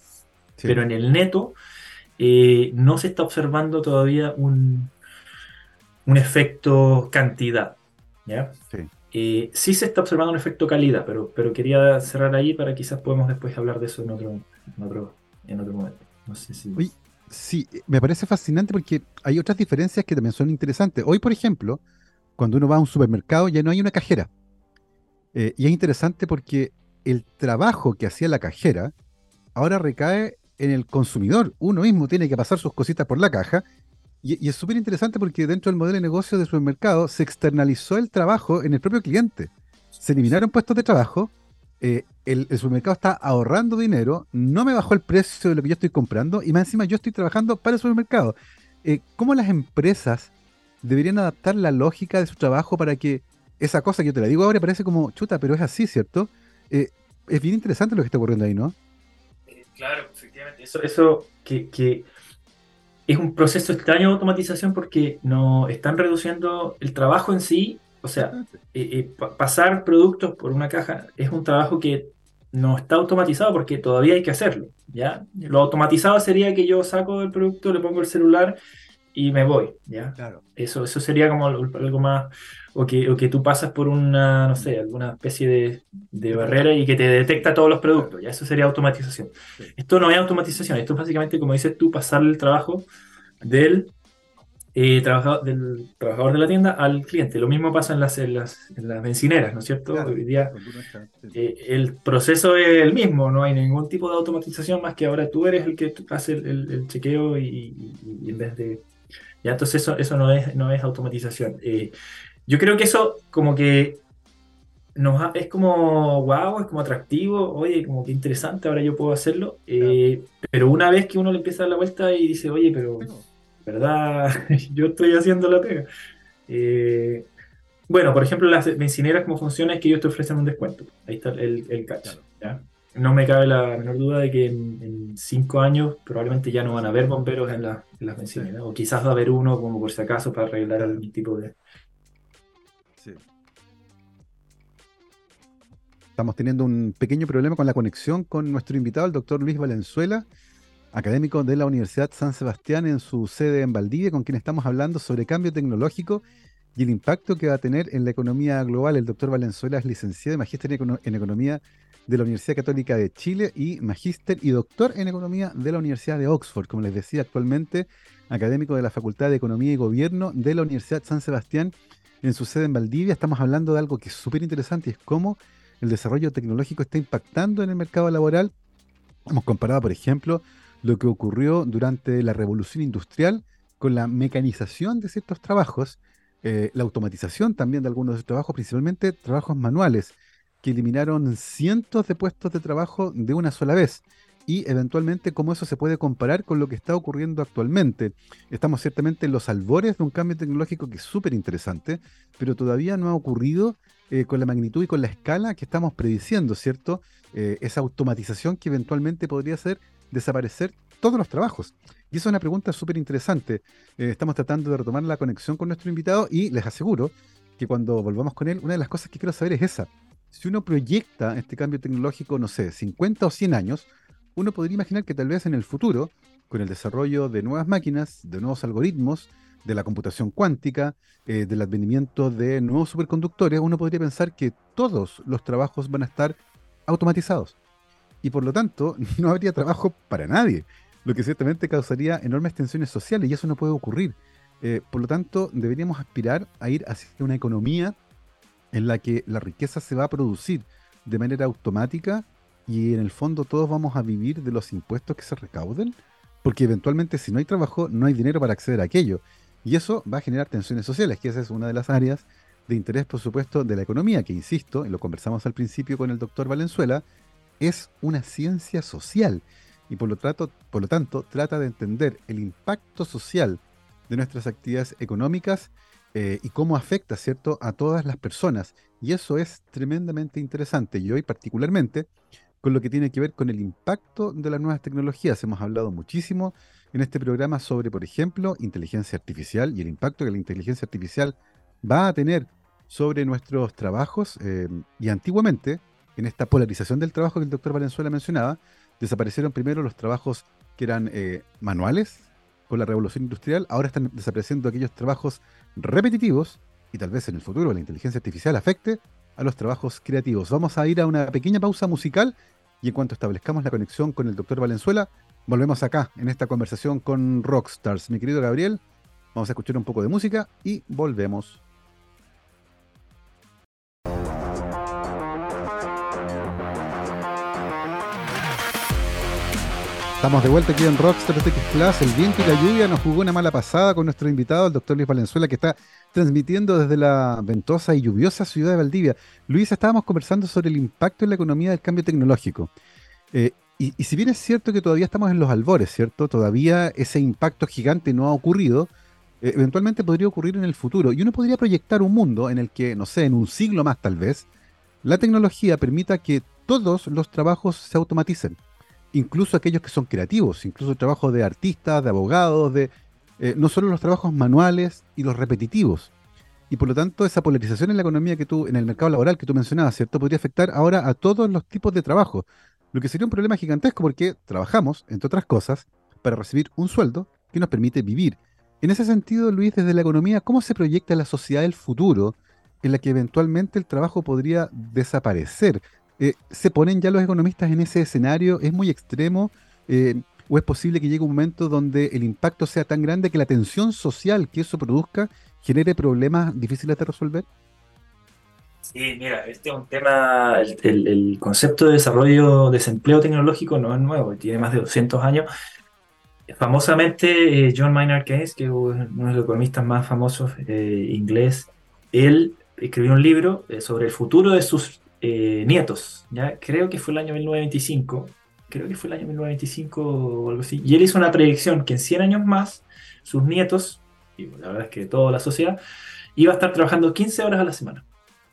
pero en el neto eh, no se está observando todavía un, un efecto cantidad. ¿ya? Sí. Eh, sí se está observando un efecto calidad, pero, pero quería cerrar ahí para quizás podamos después hablar de eso en otro, en otro, en otro momento. No sé si... sí, me parece fascinante porque hay otras diferencias que también son interesantes. Hoy, por ejemplo, cuando uno va a un supermercado ya no hay una cajera. Eh, y es interesante porque el trabajo que hacía la cajera ahora recae en el consumidor. Uno mismo tiene que pasar sus cositas por la caja y, es súper interesante porque dentro del modelo de negocio de supermercado se externalizó el trabajo en el propio cliente. Se eliminaron puestos de trabajo, eh, el, supermercado está ahorrando dinero, no me bajó el precio de lo que yo estoy comprando y más encima yo estoy trabajando para el supermercado. Eh, ¿Cómo las empresas deberían adaptar la lógica de su trabajo para que esa cosa que yo te la digo ahora parece como chuta, pero es así, ¿cierto? Eh, es bien interesante lo que está ocurriendo ahí, ¿no? claro, efectivamente. Eso, eso que, que es un proceso extraño de automatización porque no están reduciendo el trabajo en sí. O sea, eh, eh, pasar productos por una caja es un trabajo que no está automatizado porque todavía hay que hacerlo. ¿ya? Lo automatizado sería que yo saco el producto, le pongo el celular y me voy. ¿ya? Claro. Eso, eso sería como algo más. O que, o que tú pasas por una, no sé, alguna especie de, de barrera y que te detecta todos los productos. ¿ya? Eso sería automatización. Esto no es automatización, esto es básicamente, como dices tú, pasarle el trabajo del, eh, trabajador, del trabajador de la tienda al cliente. Lo mismo pasa en las, en las, bencineras, ¿no es cierto? Hoy día eh, el proceso es el mismo, no hay ningún tipo de automatización más que ahora tú eres el que hace el, chequeo y, en vez de... Ya, entonces eso, eso no, es, no es automatización. Eh, yo creo que eso como que nos es como wow, es como atractivo, oye, como que interesante, ahora yo puedo hacerlo. Pero una vez que uno le empieza a dar la vuelta y dice, oye, pero ¿verdad? *laughs* Yo estoy haciendo la pega. Eh, bueno, por ejemplo, las bencineras, como funciona es que ellos te ofrecen un descuento. Ahí está el, el catch. No me cabe la menor duda de que en, cinco años probablemente ya no van a haber bomberos en, las bencineras. O quizás va a haber uno, como por si acaso, para arreglar algún tipo de. Sí. Estamos teniendo un pequeño problema con la conexión con nuestro invitado, el doctor Luis Valenzuela académico de la Universidad San Sebastián en su sede en Valdivia, con quien estamos hablando sobre cambio tecnológico y el impacto que va a tener en la economía global. El doctor Valenzuela es licenciado y magíster en Economía de la Universidad Católica de Chile y magíster y doctor en Economía de la Universidad de Oxford, como les decía actualmente, académico de la Facultad de Economía y Gobierno de la Universidad San Sebastián en su sede en Valdivia. Estamos hablando de algo que es súper interesante y es cómo el desarrollo tecnológico está impactando en el mercado laboral. Hemos comparado, por ejemplo, lo que ocurrió durante la revolución industrial con la mecanización de ciertos trabajos, eh, la automatización también de algunos de esos trabajos, principalmente trabajos manuales, que eliminaron cientos de puestos de trabajo de una sola vez y eventualmente cómo eso se puede comparar con lo que está ocurriendo actualmente. Estamos ciertamente en los albores de un cambio tecnológico que es súper interesante, pero todavía no ha ocurrido eh, con la magnitud y con la escala que estamos prediciendo, ¿cierto? Eh, esa automatización que eventualmente podría hacer desaparecer todos los trabajos. Y eso es una pregunta súper interesante. Eh, estamos tratando de retomar la conexión con nuestro invitado y les aseguro que cuando volvamos con él, una de las cosas que quiero saber es esa. Si uno proyecta este cambio tecnológico, no sé, 50 o 100 años, uno podría imaginar que tal vez en el futuro, con el desarrollo de nuevas máquinas, de nuevos algoritmos, de la computación cuántica, eh, del advenimiento de nuevos superconductores, uno podría pensar que todos los trabajos van a estar automatizados. Y por lo tanto, *laughs* no habría trabajo para nadie, lo que ciertamente causaría enormes tensiones sociales y eso no puede ocurrir. Eh, por lo tanto, deberíamos aspirar a ir hacia una economía en la que la riqueza se va a producir de manera automática y en el fondo todos vamos a vivir de los impuestos que se recauden, porque eventualmente si no hay trabajo no hay dinero para acceder a aquello. Y eso va a generar tensiones sociales, que esa es una de las áreas de interés, por supuesto, de la economía, que insisto, y lo conversamos al principio con el doctor Valenzuela, es una ciencia social. Y por lo, por lo tanto, trata de entender el impacto social de nuestras actividades económicas eh, y cómo afecta, ¿cierto?, a todas las personas. Y eso es tremendamente interesante. Y hoy particularmente con lo que tiene que ver con el impacto de las nuevas tecnologías. Hemos hablado muchísimo en este programa sobre, por ejemplo, inteligencia artificial y el impacto que la inteligencia artificial va a tener sobre nuestros trabajos. Eh, y antiguamente, en esta polarización del trabajo que el doctor Valenzuela mencionaba, desaparecieron primero los trabajos que eran eh, manuales con la revolución industrial, ahora están desapareciendo aquellos trabajos repetitivos y tal vez en el futuro la inteligencia artificial afecte a los trabajos creativos. Vamos a ir a una pequeña pausa musical y en cuanto establezcamos la conexión con el doctor Valenzuela, volvemos acá en esta conversación con Rockstars. Mi querido Gabriel, vamos a escuchar un poco de música y volvemos. Estamos de vuelta aquí en Rockstar TX Plus. El viento y la lluvia nos jugó una mala pasada con nuestro invitado, el doctor Luis Valenzuela, que está transmitiendo desde la ventosa y lluviosa ciudad de Valdivia. Luis, estábamos conversando sobre el impacto en la economía del cambio tecnológico. Eh, y, si bien es cierto que todavía estamos en los albores, ¿cierto? Todavía ese impacto gigante no ha ocurrido, eh, eventualmente podría ocurrir en el futuro. Y uno podría proyectar un mundo en el que, no sé, en un siglo más tal vez, la tecnología permita que todos los trabajos se automaticen incluso aquellos que son creativos, incluso el trabajo de artistas, de abogados, de eh, no solo los trabajos manuales y los repetitivos. Y por lo tanto, esa polarización en la economía que tú, en el mercado laboral que tú mencionabas, ¿cierto? Podría afectar ahora a todos los tipos de trabajo. Lo que sería un problema gigantesco porque trabajamos, entre otras cosas, para recibir un sueldo que nos permite vivir. En ese sentido, Luis, desde la economía, ¿cómo se proyecta la sociedad del futuro en la que eventualmente el trabajo podría desaparecer? Eh, ¿Se ponen ya los economistas en ese escenario? ¿Es muy extremo? Eh, ¿O es posible que llegue un momento donde el impacto sea tan grande que la tensión social que eso produzca genere problemas difíciles de resolver? Sí, mira, este es un tema, el, concepto de desarrollo de desempleo tecnológico no es nuevo, tiene más de 200 años. Famosamente, eh, John Maynard Keynes, que es uno de los economistas más famosos inglés, él escribió un libro sobre el futuro de sus eh, nietos, ¿ya? Creo que fue el año 1925, creo que fue el año 1925 o algo así, y él hizo una predicción que en 100 años más, sus nietos, y la verdad es que toda la sociedad, iba a estar trabajando 15 horas a la semana.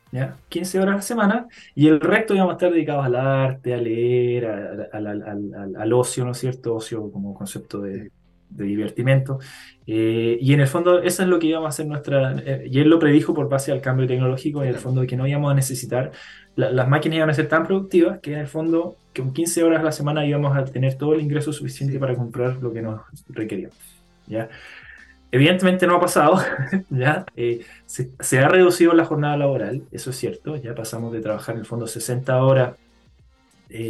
¿Ya? 15 horas a la semana y el resto íbamos a estar dedicados al arte, a leer, al, ocio, ¿no es cierto? Ocio como concepto de, de divertimento. Eh, y en el fondo, eso es lo que íbamos a hacer nuestra. Eh, y él lo predijo por base al cambio tecnológico, en el fondo, que no íbamos a necesitar. las máquinas iban a ser tan productivas que en el fondo, que con 15 horas a la semana íbamos a tener todo el ingreso suficiente para comprar lo que nos requeríamos. ¿ya? Evidentemente no ha pasado, *laughs* ¿ya? Eh, se, se, ha reducido la jornada laboral, eso es cierto, ya pasamos de trabajar en el fondo 60 horas,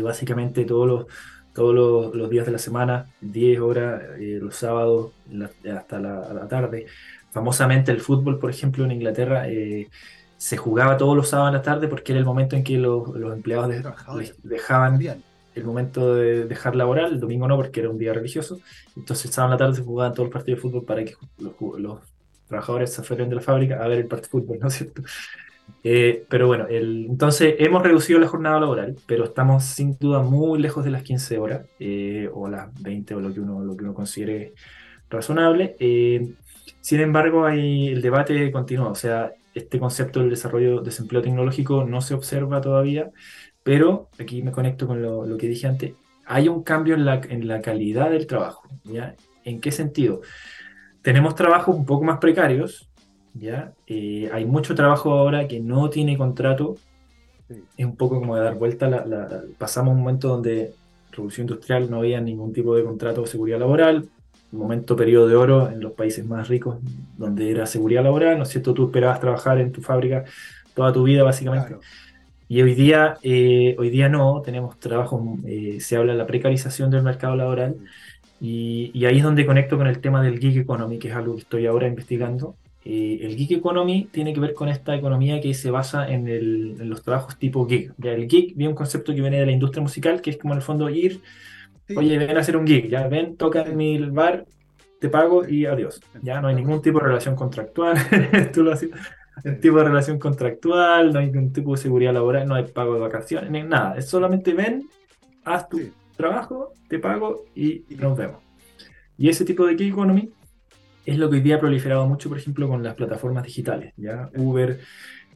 básicamente todos los todos los, días de la semana, 10 horas, eh, los sábados hasta la, tarde. Famosamente el fútbol, por ejemplo, en Inglaterra, eh, se jugaba todos los sábados a la tarde porque era el momento en que los, empleados dejaban el momento de dejar laboral, el domingo no porque era un día religioso, entonces el sábado a la tarde se jugaban todos los partidos de fútbol para que los, trabajadores se fueran de la fábrica a ver el partido de fútbol, ¿no es cierto? Eh, pero bueno, entonces hemos reducido la jornada laboral, pero estamos sin duda muy lejos de las 15 horas, eh, o las 20 o lo que uno, lo que uno considere razonable. Eh, sin embargo, hay, el debate continúa, o sea, este concepto del desarrollo de desempleo tecnológico no se observa todavía, pero aquí me conecto con lo, lo que dije antes, hay un cambio en la, en la calidad del trabajo. ¿ya? ¿En qué sentido? Tenemos trabajos un poco más precarios, ¿ya? Eh, hay mucho trabajo ahora que no tiene contrato. Es un poco como de dar vuelta. La, pasamos un momento donde Revolución Industrial no había ningún tipo de contrato de seguridad laboral. Un momento periodo de oro en los países más ricos, donde era seguridad laboral, ¿no es cierto? Tú esperabas trabajar en tu fábrica toda tu vida, básicamente. Y hoy día, eh, hoy día no, tenemos trabajos, eh, se habla de la precarización del mercado laboral. Y, y, ahí es donde conecto con el tema del gig economy, que es algo que estoy ahora investigando, eh, el gig economy tiene que ver con esta economía que se basa en, los trabajos tipo gig. Ya el gig viene un concepto que viene de la industria musical, que es como en el fondo ir, oye, ven a hacer un gig, ya ven, toca en mi bar, te pago y adiós. Ya no hay ningún tipo de relación contractual, *laughs* tú lo haces, tipo de relación contractual, no hay ningún tipo de seguridad laboral, no hay pago de vacaciones, nada. Es solamente ven, haz tu trabajo, te pago y nos vemos. Y ese tipo de gig economy es lo que hoy día ha proliferado mucho, por ejemplo, con las plataformas digitales, ¿ya? Uber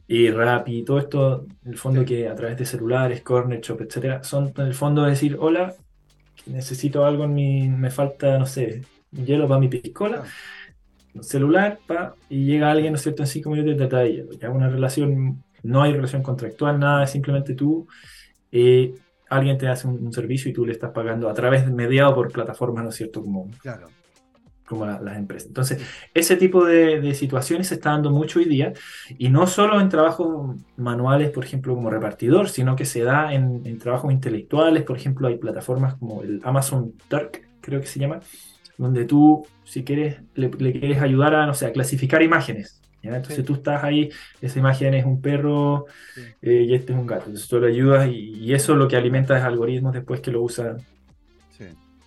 y Rappi, todo esto, en el fondo que a través de celulares, Corner Shop, etcétera, son en el fondo decir, hola, necesito algo en mi, me falta, no sé, hielo para mi piscola, celular, pa, y llega alguien, ¿no es cierto?, en cinco minutos y te trae hielo. Ya una relación, no hay relación contractual, nada, simplemente tú, eh, alguien te hace un, servicio y tú le estás pagando a través, mediado por plataformas, ¿no es cierto?, como... Claro como las empresas. Entonces, ese tipo de, situaciones se está dando mucho hoy día, y no solo en trabajos manuales, por ejemplo, como repartidor, sino que se da en, trabajos intelectuales, por ejemplo, hay plataformas como el Amazon Dark, creo que se llama, donde tú, si quieres, le, quieres ayudar a, no sé, a clasificar imágenes. Entonces tú estás ahí, esa imagen es un perro eh, y este es un gato. Entonces tú le ayudas y, eso lo que alimenta es algoritmos después que lo usan.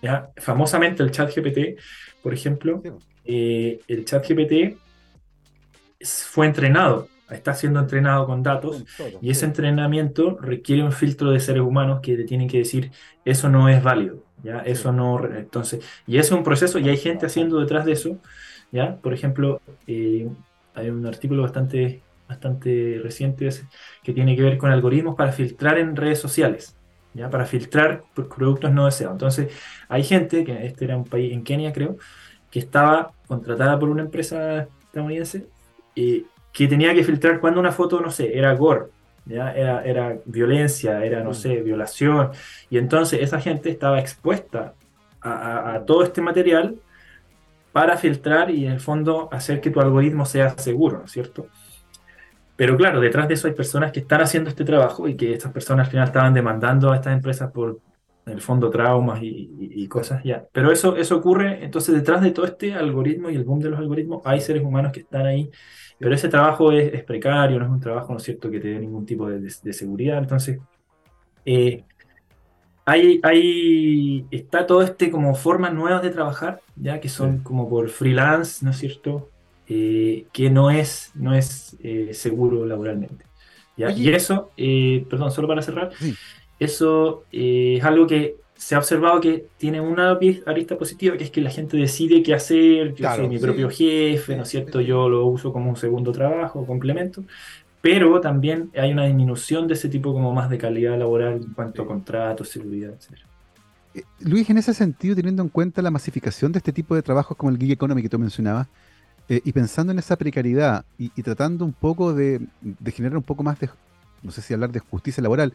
¿Ya? Famosamente el chat GPT por ejemplo, eh, el chat GPT fue entrenado, está siendo entrenado con datos y ese entrenamiento requiere un filtro de seres humanos que le tienen que decir eso no es válido, ya eso no, entonces, y eso es un proceso y hay gente haciendo detrás de eso, ya, por ejemplo, eh, hay un artículo bastante bastante reciente que tiene que ver con algoritmos para filtrar en redes sociales. ¿Ya? para filtrar productos no deseados. Entonces, hay gente, que este era un país en Kenia creo, que estaba contratada por una empresa estadounidense y que tenía que filtrar cuando una foto, no sé, era gore, ¿ya? Era, era violencia, era, no mm. sé, violación. Y entonces esa gente estaba expuesta a, a todo este material para filtrar y en el fondo hacer que tu algoritmo sea seguro, ¿no es cierto? Pero claro, detrás de eso hay personas que están haciendo este trabajo y que estas personas al final estaban demandando a estas empresas por, en el fondo, traumas y, cosas ya. Pero eso, eso ocurre, entonces detrás de todo este algoritmo y el boom de los algoritmos hay seres humanos que están ahí, pero ese trabajo es, precario, no es un trabajo, ¿no es cierto?, que te dé ningún tipo de, seguridad. Entonces, eh, hay, hay, está todo este como formas nuevas de trabajar, ya que son como por freelance, ¿no es cierto? Eh, que no es, no es eh, seguro laboralmente. Y eso, eh, perdón, solo para cerrar, eso es algo que se ha observado que tiene una arista positiva, que es que la gente decide qué hacer, yo soy mi propio jefe, ¿no es cierto? Yo lo uso como un segundo trabajo, complemento, pero también hay una disminución de ese tipo como más de calidad laboral en cuanto a contratos, seguridad, etc. Luis, en ese sentido, teniendo en cuenta la masificación de este tipo de trabajos como el gig economy que tú mencionabas, eh, y pensando en esa precariedad y, tratando un poco de, generar un poco más de, no sé si hablar de justicia laboral,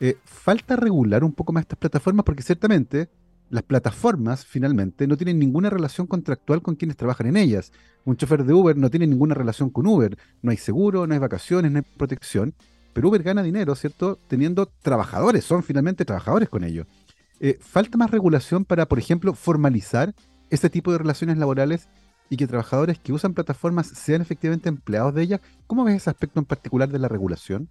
eh, falta regular un poco más estas plataformas porque ciertamente las plataformas finalmente no tienen ninguna relación contractual con quienes trabajan en ellas. Un chofer de Uber no tiene ninguna relación con Uber. No hay seguro, no hay vacaciones, no hay protección. Pero Uber gana dinero, ¿cierto? Teniendo trabajadores, son finalmente trabajadores con ellos. Eh, falta más regulación para, por ejemplo, formalizar este tipo de relaciones laborales y que trabajadores que usan plataformas sean efectivamente empleados de ellas. ¿Cómo ves ese aspecto en particular de la regulación?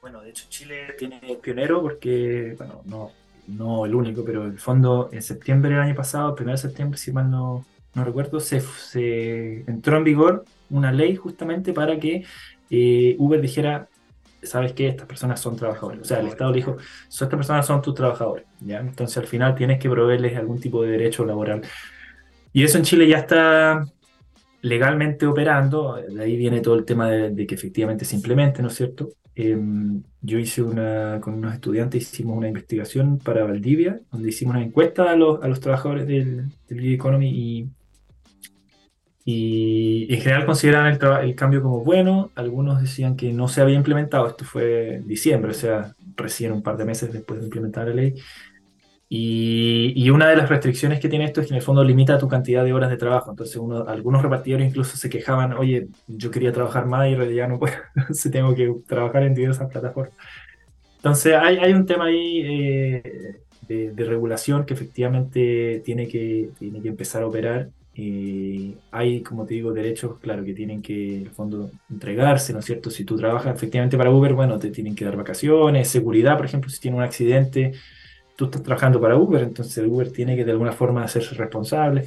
Bueno, de hecho Chile tiene pionero porque, bueno, no, no el único, pero el fondo en septiembre del año pasado, el 1 de septiembre, si mal no, recuerdo, se, se entró en vigor una ley justamente para que eh, Uber dijera, sabes que estas personas son trabajadores. O sea, el Estado le dijo, estas personas son tus trabajadores. ¿ya? Entonces al final tienes que proveerles algún tipo de derecho laboral. Y eso en Chile ya está legalmente operando, de ahí viene todo el tema de, que efectivamente se implemente, ¿no es cierto? Em, yo hice una, con unos estudiantes, hicimos una investigación para Valdivia, donde hicimos una encuesta a los, a los trabajadores del, del Economy y y en general consideraban el, el, cambio como bueno, algunos decían que no se había implementado, esto fue en diciembre, o sea, recién un par de meses después de implementar la ley. Y, y, una de las restricciones que tiene esto es que en el fondo limita tu cantidad de horas de trabajo. Entonces, uno, algunos repartidores incluso se quejaban, oye, yo quería trabajar más y ya no puedo, *laughs* se tengo que trabajar en diversas plataformas. Entonces, hay, hay un tema ahí eh, de, de, regulación que efectivamente tiene que, tiene que empezar a operar eh, hay, como te digo, derechos, claro, que tienen que, en el fondo, entregarse, ¿no es cierto? Si tú trabajas efectivamente para Uber, bueno, te tienen que dar vacaciones, seguridad, por ejemplo, si tiene un accidente, tú estás trabajando para Uber, entonces Uber tiene que de alguna forma hacerse responsable.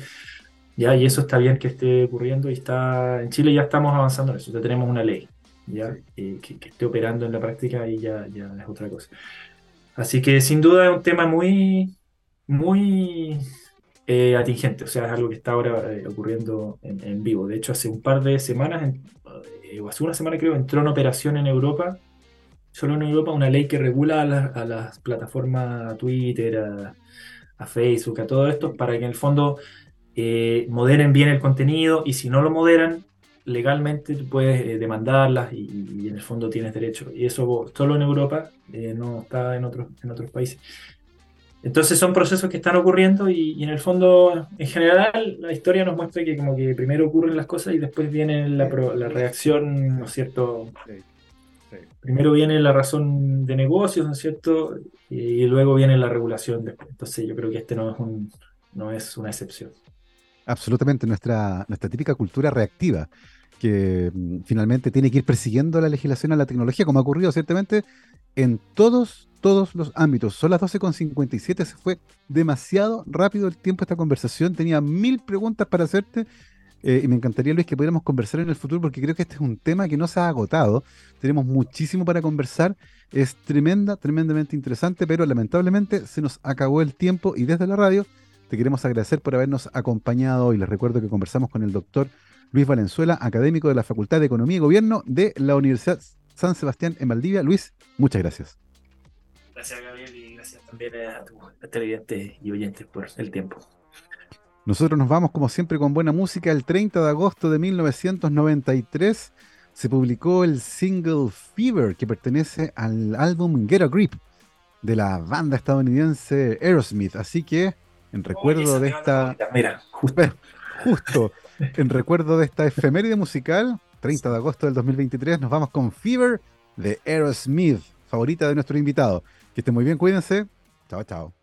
Ya, y eso está bien que esté ocurriendo y está en Chile ya estamos avanzando en eso, ya tenemos una ley ya eh, que, que, esté operando en la práctica y ya, ya es otra cosa. Así que sin duda es un tema muy, muy eh, atingente, o sea, es algo que está ahora eh, ocurriendo en, vivo. De hecho, hace un par de semanas, eh, o hace una semana creo, entró en operación en Europa, solo en Europa, una ley que regula a, las plataformas a Twitter, a, Facebook, a todo esto, para que en el fondo moderen bien el contenido y si no lo moderan, legalmente tú puedes demandarlas y, en el fondo tienes derecho. Y eso solo en Europa, no está en otros, en otros países. Entonces son procesos que están ocurriendo y, en el fondo, en general, la historia nos muestra que como que primero ocurren las cosas y después viene la, la reacción, ¿no es cierto? Primero viene la razón de negocios, ¿no es cierto? Y, luego viene la regulación después. Entonces yo creo que este no es, un, no es una excepción. Absolutamente, nuestra, nuestra típica cultura reactiva que mm, finalmente tiene que ir persiguiendo la legislación a la tecnología, como ha ocurrido ciertamente en todos, todos los ámbitos. Son las 12.57, se fue demasiado rápido el tiempo de esta conversación. Tenía mil preguntas para hacerte eh, y me encantaría, Luis, que pudiéramos conversar en el futuro porque creo que este es un tema que no se ha agotado. Tenemos muchísimo para conversar. Es tremenda, tremendamente interesante, pero lamentablemente se nos acabó el tiempo y desde la radio te queremos agradecer por habernos acompañado y les recuerdo que conversamos con el doctor Luis Valenzuela, académico de la Facultad de Economía y Gobierno de la Universidad San Sebastián en Valdivia. Luis, muchas gracias. Gracias, Gabriel, y gracias también a tus televidentes y oyentes por el tiempo. Nosotros nos vamos, como siempre, con buena música. El 30 de agosto de 1993 se publicó el single Fever, que pertenece al álbum Get a Grip de la banda estadounidense Aerosmith. Así que, en recuerdo de esta. Mira, justo. justo en recuerdo de esta efeméride musical, 30 de agosto del 2023, nos vamos con Fever de Aerosmith, favorita de nuestro invitado. Que esté muy bien, cuídense. Chao, chao.